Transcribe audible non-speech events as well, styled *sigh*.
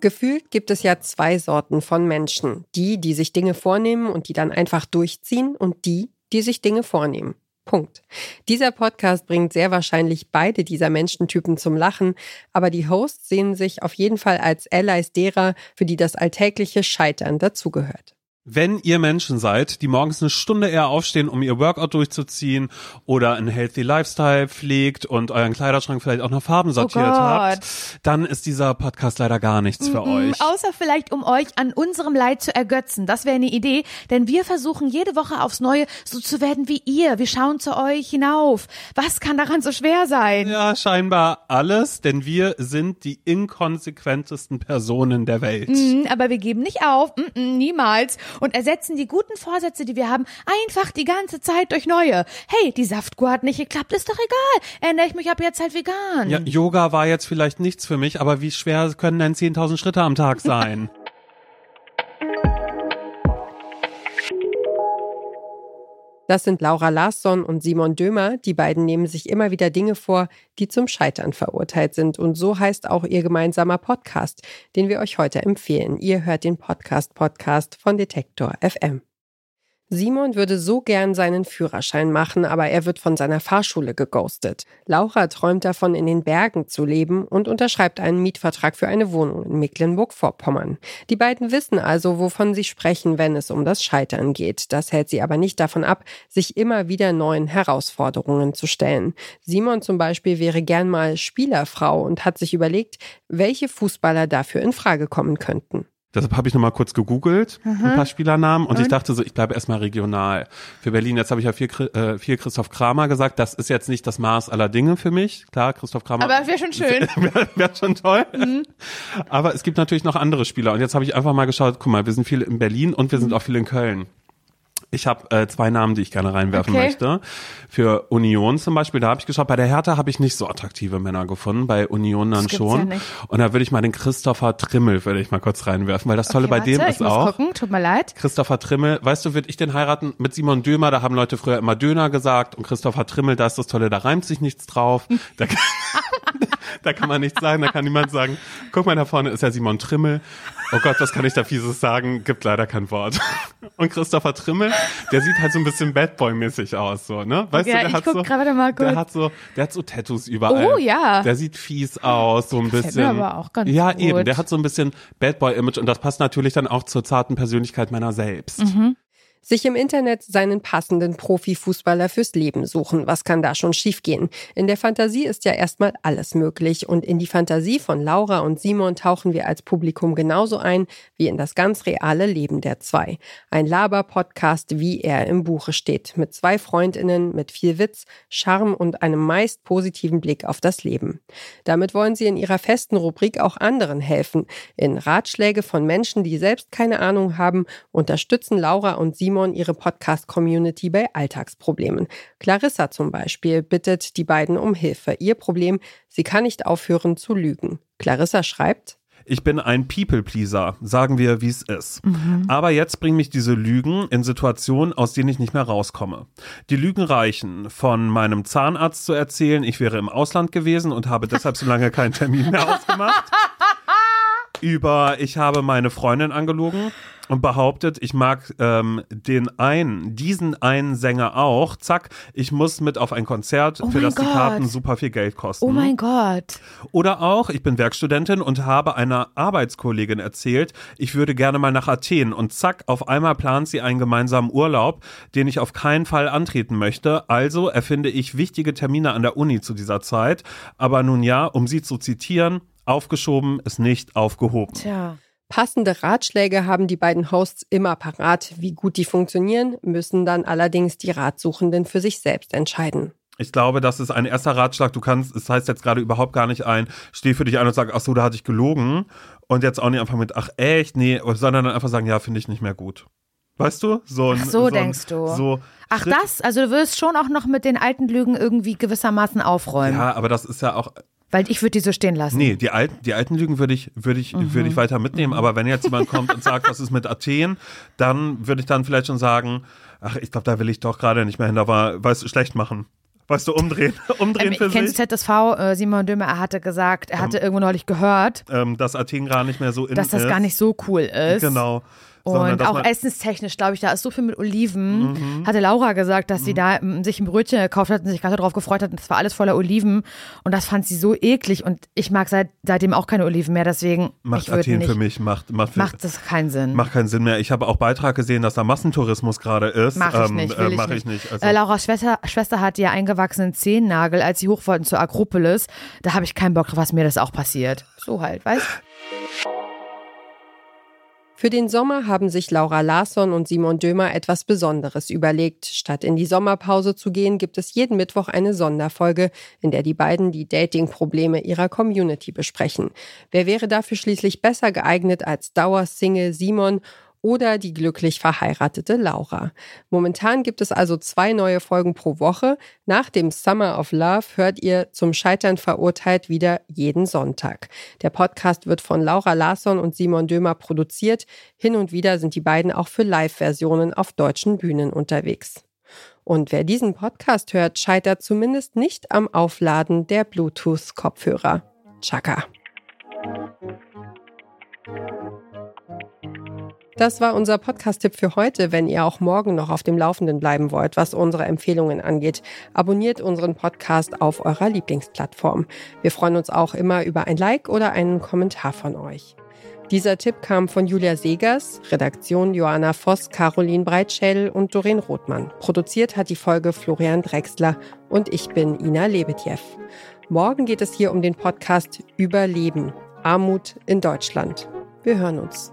Gefühlt gibt es ja zwei Sorten von Menschen. Die, die sich Dinge vornehmen und die dann einfach durchziehen und die, die sich Dinge vornehmen. Punkt. Dieser Podcast bringt sehr wahrscheinlich beide dieser Menschentypen zum Lachen, aber die Hosts sehen sich auf jeden Fall als Allies derer, für die das alltägliche Scheitern dazugehört. Wenn ihr Menschen seid, die morgens eine Stunde eher aufstehen, um ihr Workout durchzuziehen oder einen healthy Lifestyle pflegt und euren Kleiderschrank vielleicht auch nach Farben sortiert Oh habt, dann ist dieser Podcast leider gar nichts für Mhm, euch. Außer vielleicht, um euch an unserem Leid zu ergötzen. Das wäre eine Idee, denn wir versuchen jede Woche aufs Neue so zu werden wie ihr. Wir schauen zu euch hinauf. Was kann daran so schwer sein? Ja, scheinbar alles, denn wir sind die inkonsequentesten Personen der Welt. Mhm, aber wir geben nicht auf, niemals, und ersetzen die guten Vorsätze, die wir haben, einfach die ganze Zeit durch neue. Hey, die Saftkur hat nicht geklappt, ist doch egal. Ernähre ich mich ab jetzt halt vegan. Ja, Yoga war jetzt vielleicht nichts für mich, aber wie schwer können denn 10.000 Schritte am Tag sein? *laughs* Das sind Laura Larsson und Simon Dömer. Die beiden nehmen sich immer wieder Dinge vor, die zum Scheitern verurteilt sind. Und so heißt auch ihr gemeinsamer Podcast, den wir euch heute empfehlen. Ihr hört den Podcast Podcast von Detektor FM. Simon würde so gern seinen Führerschein machen, aber er wird von seiner Fahrschule geghostet. Laura träumt davon, in den Bergen zu leben und unterschreibt einen Mietvertrag für eine Wohnung in Mecklenburg-Vorpommern. Die beiden wissen also, wovon sie sprechen, wenn es um das Scheitern geht. Das hält sie aber nicht davon ab, sich immer wieder neuen Herausforderungen zu stellen. Simon zum Beispiel wäre gern mal Spielerfrau und hat sich überlegt, welche Fußballer dafür in Frage kommen könnten. Deshalb habe ich nochmal kurz gegoogelt, Mhm. ein paar Spielernamen, und, ich dachte so, ich bleibe erstmal regional. Für Berlin, jetzt habe ich ja viel, äh, viel Christoph Kramer gesagt, das ist jetzt nicht das Maß aller Dinge für mich. Klar, Christoph Kramer. Aber wäre schon schön. *laughs* Wäre wär schon toll. Mhm. Aber es gibt natürlich noch andere Spieler. Und jetzt habe ich einfach mal geschaut, guck mal, wir sind viel in Berlin und wir Mhm. sind auch viel in Köln. Ich habe äh, zwei Namen, die ich gerne reinwerfen Okay. möchte. Für Union zum Beispiel, da habe ich geschaut, bei der Hertha habe ich nicht so attraktive Männer gefunden, bei Union dann schon. ja. Und da würde ich mal den Christopher Trimmel, würde ich mal kurz reinwerfen, weil das Tolle Okay, bei dem warte, ist ich muss auch. gucken, tut mir leid. Christopher Trimmel, weißt du, würde ich den heiraten mit Simon Dömer, da haben Leute früher immer Döner gesagt und Christopher Trimmel, da ist das Tolle, da reimt sich nichts drauf. Da *laughs* *laughs* *laughs* da kann man nichts sagen, da kann niemand sagen, guck mal, da vorne ist ja Simon Trimmel. Oh Gott, was kann ich da fieses sagen? Gibt leider kein Wort. *laughs* Und Christopher Trimmel, der sieht halt so ein bisschen Bad Boy-mäßig aus, so, ne? Weißt Ja, du, der hat so, der hat so, der hat so Tattoos überall. Oh, ja. Der sieht fies aus, so ein Gefällt bisschen. aber auch ganz ja, gut. eben, der hat so ein bisschen Bad Boy-Image und das passt natürlich dann auch zur zarten Persönlichkeit meiner selbst. Mhm. Sich im Internet seinen passenden Profifußballer fürs Leben suchen. Was kann da schon schiefgehen? In der Fantasie ist ja erstmal alles möglich und in die Fantasie von Laura und Simon tauchen wir als Publikum genauso ein wie in das ganz reale Leben der zwei. Ein Laber-Podcast, wie er im Buche steht, mit zwei Freundinnen, mit viel Witz, Charme und einem meist positiven Blick auf das Leben. Damit wollen sie in ihrer festen Rubrik auch anderen helfen. In Ratschläge von Menschen, die selbst keine Ahnung haben, unterstützen Laura und Simon ihre Podcast-Community bei Alltagsproblemen. Clarissa zum Beispiel bittet die beiden um Hilfe. Ihr Problem, sie kann nicht aufhören zu lügen. Clarissa schreibt, Ich bin ein People-Pleaser, sagen wir, wie es ist. Aber jetzt bringen mich diese Lügen in Situationen, aus denen ich nicht mehr rauskomme. Die Lügen reichen, von meinem Zahnarzt zu erzählen, ich wäre im Ausland gewesen und habe deshalb so lange keinen Termin mehr *laughs* ausgemacht. Über, ich habe meine Freundin angelogen und behauptet, ich mag ähm, den einen, diesen einen Sänger auch. Zack, ich muss mit auf ein Konzert, für mein das die Gott. Karten super viel Geld kosten. Oh mein Gott. Oder auch, ich bin Werkstudentin und habe einer Arbeitskollegin erzählt, ich würde gerne mal nach Athen und zack, auf einmal plant sie einen gemeinsamen Urlaub, den ich auf keinen Fall antreten möchte. Also erfinde ich wichtige Termine an der Uni zu dieser Zeit. Aber nun ja, um sie zu zitieren, aufgeschoben ist nicht aufgehoben. Tja. Passende Ratschläge haben die beiden Hosts immer parat. Wie gut die funktionieren, müssen dann allerdings die Ratsuchenden für sich selbst entscheiden. Ich glaube, das ist ein erster Ratschlag. Du kannst, es heißt jetzt gerade überhaupt gar nicht ein, steh für dich ein und sag, ach so, da hatte ich gelogen. Und jetzt auch nicht einfach mit, ach echt, nee, sondern dann einfach sagen, ja, finde ich nicht mehr gut. Weißt du? So, ein, Ach so, ein- denkst du. So Ach Schritt- das? Also du wirst schon auch noch mit den alten Lügen irgendwie gewissermaßen aufräumen. Ja, aber das ist ja auch, Weil ich würde die so stehen lassen. nee, die alten, die alten Lügen würde ich, würde ich, würde ich weiter mitnehmen. Aber wenn jetzt jemand kommt und sagt, was ist mit Athen, dann würde ich dann vielleicht schon sagen, ach, ich glaube, da will ich doch gerade nicht mehr hin, aber weißt du, schlecht machen. Weißt du, umdrehen. *laughs* umdrehen Ähm, für kennst sich. du ZSV? Äh, Simon Dömer, er hatte gesagt, er hatte irgendwo neulich gehört, Ähm, dass Athen gar nicht mehr so in dass das ist. gar nicht so cool ist. Genau. Und auch essenstechnisch, glaube ich, da ist so viel mit Oliven. Mhm. Hatte Laura gesagt, dass sie da ähm, sich ein Brötchen gekauft hat und sich gerade darauf gefreut hat. Und das war alles voller Oliven. Und das fand sie so eklig. Und ich mag seit, seitdem auch keine Oliven mehr. Deswegen macht Athen nicht. für mich, macht, macht, für, Macht das keinen Sinn. macht keinen Sinn mehr. Ich habe auch Beitrag gesehen, dass da Massentourismus gerade ist. Mach ich Ähm, nicht, äh, will ich mach nicht. ich nicht. Also, äh, Laura's Schwester, Schwester hatte ja eingewachsenen Zehennagel, als sie hoch wollten zur Akropolis. Da habe ich keinen Bock drauf, was mir das auch passiert. So halt, weißt Für den Sommer haben sich Laura Larsson und Simon Dömer etwas Besonderes überlegt. Statt in die Sommerpause zu gehen, gibt es jeden Mittwoch eine Sonderfolge, in der die beiden die Dating-Probleme ihrer Community besprechen. Wer wäre dafür schließlich besser geeignet als Dauersingle Simon oder die glücklich verheiratete Laura. Momentan gibt es also zwei neue Folgen pro Woche. Nach dem Summer of Love hört ihr zum Scheitern verurteilt wieder jeden Sonntag. Der Podcast wird von Laura Larsson und Simon Dömer produziert. Hin und wieder sind die beiden auch für Live-Versionen auf deutschen Bühnen unterwegs. Und wer diesen Podcast hört, scheitert zumindest nicht am Aufladen der Bluetooth-Kopfhörer. Chaka. Das war unser Podcast-Tipp für heute. Wenn ihr auch morgen noch auf dem Laufenden bleiben wollt, was unsere Empfehlungen angeht, abonniert unseren Podcast auf eurer Lieblingsplattform. Wir freuen uns auch immer über ein Like oder einen Kommentar von euch. Dieser Tipp kam von Julia Segers, Redaktion Joanna Voss, Caroline Breitschädel und Doreen Rothmann. Produziert hat die Folge Florian Drexler und ich bin Ina Lebetjew. Morgen geht es hier um den Podcast Überleben. Armut in Deutschland. Wir hören uns.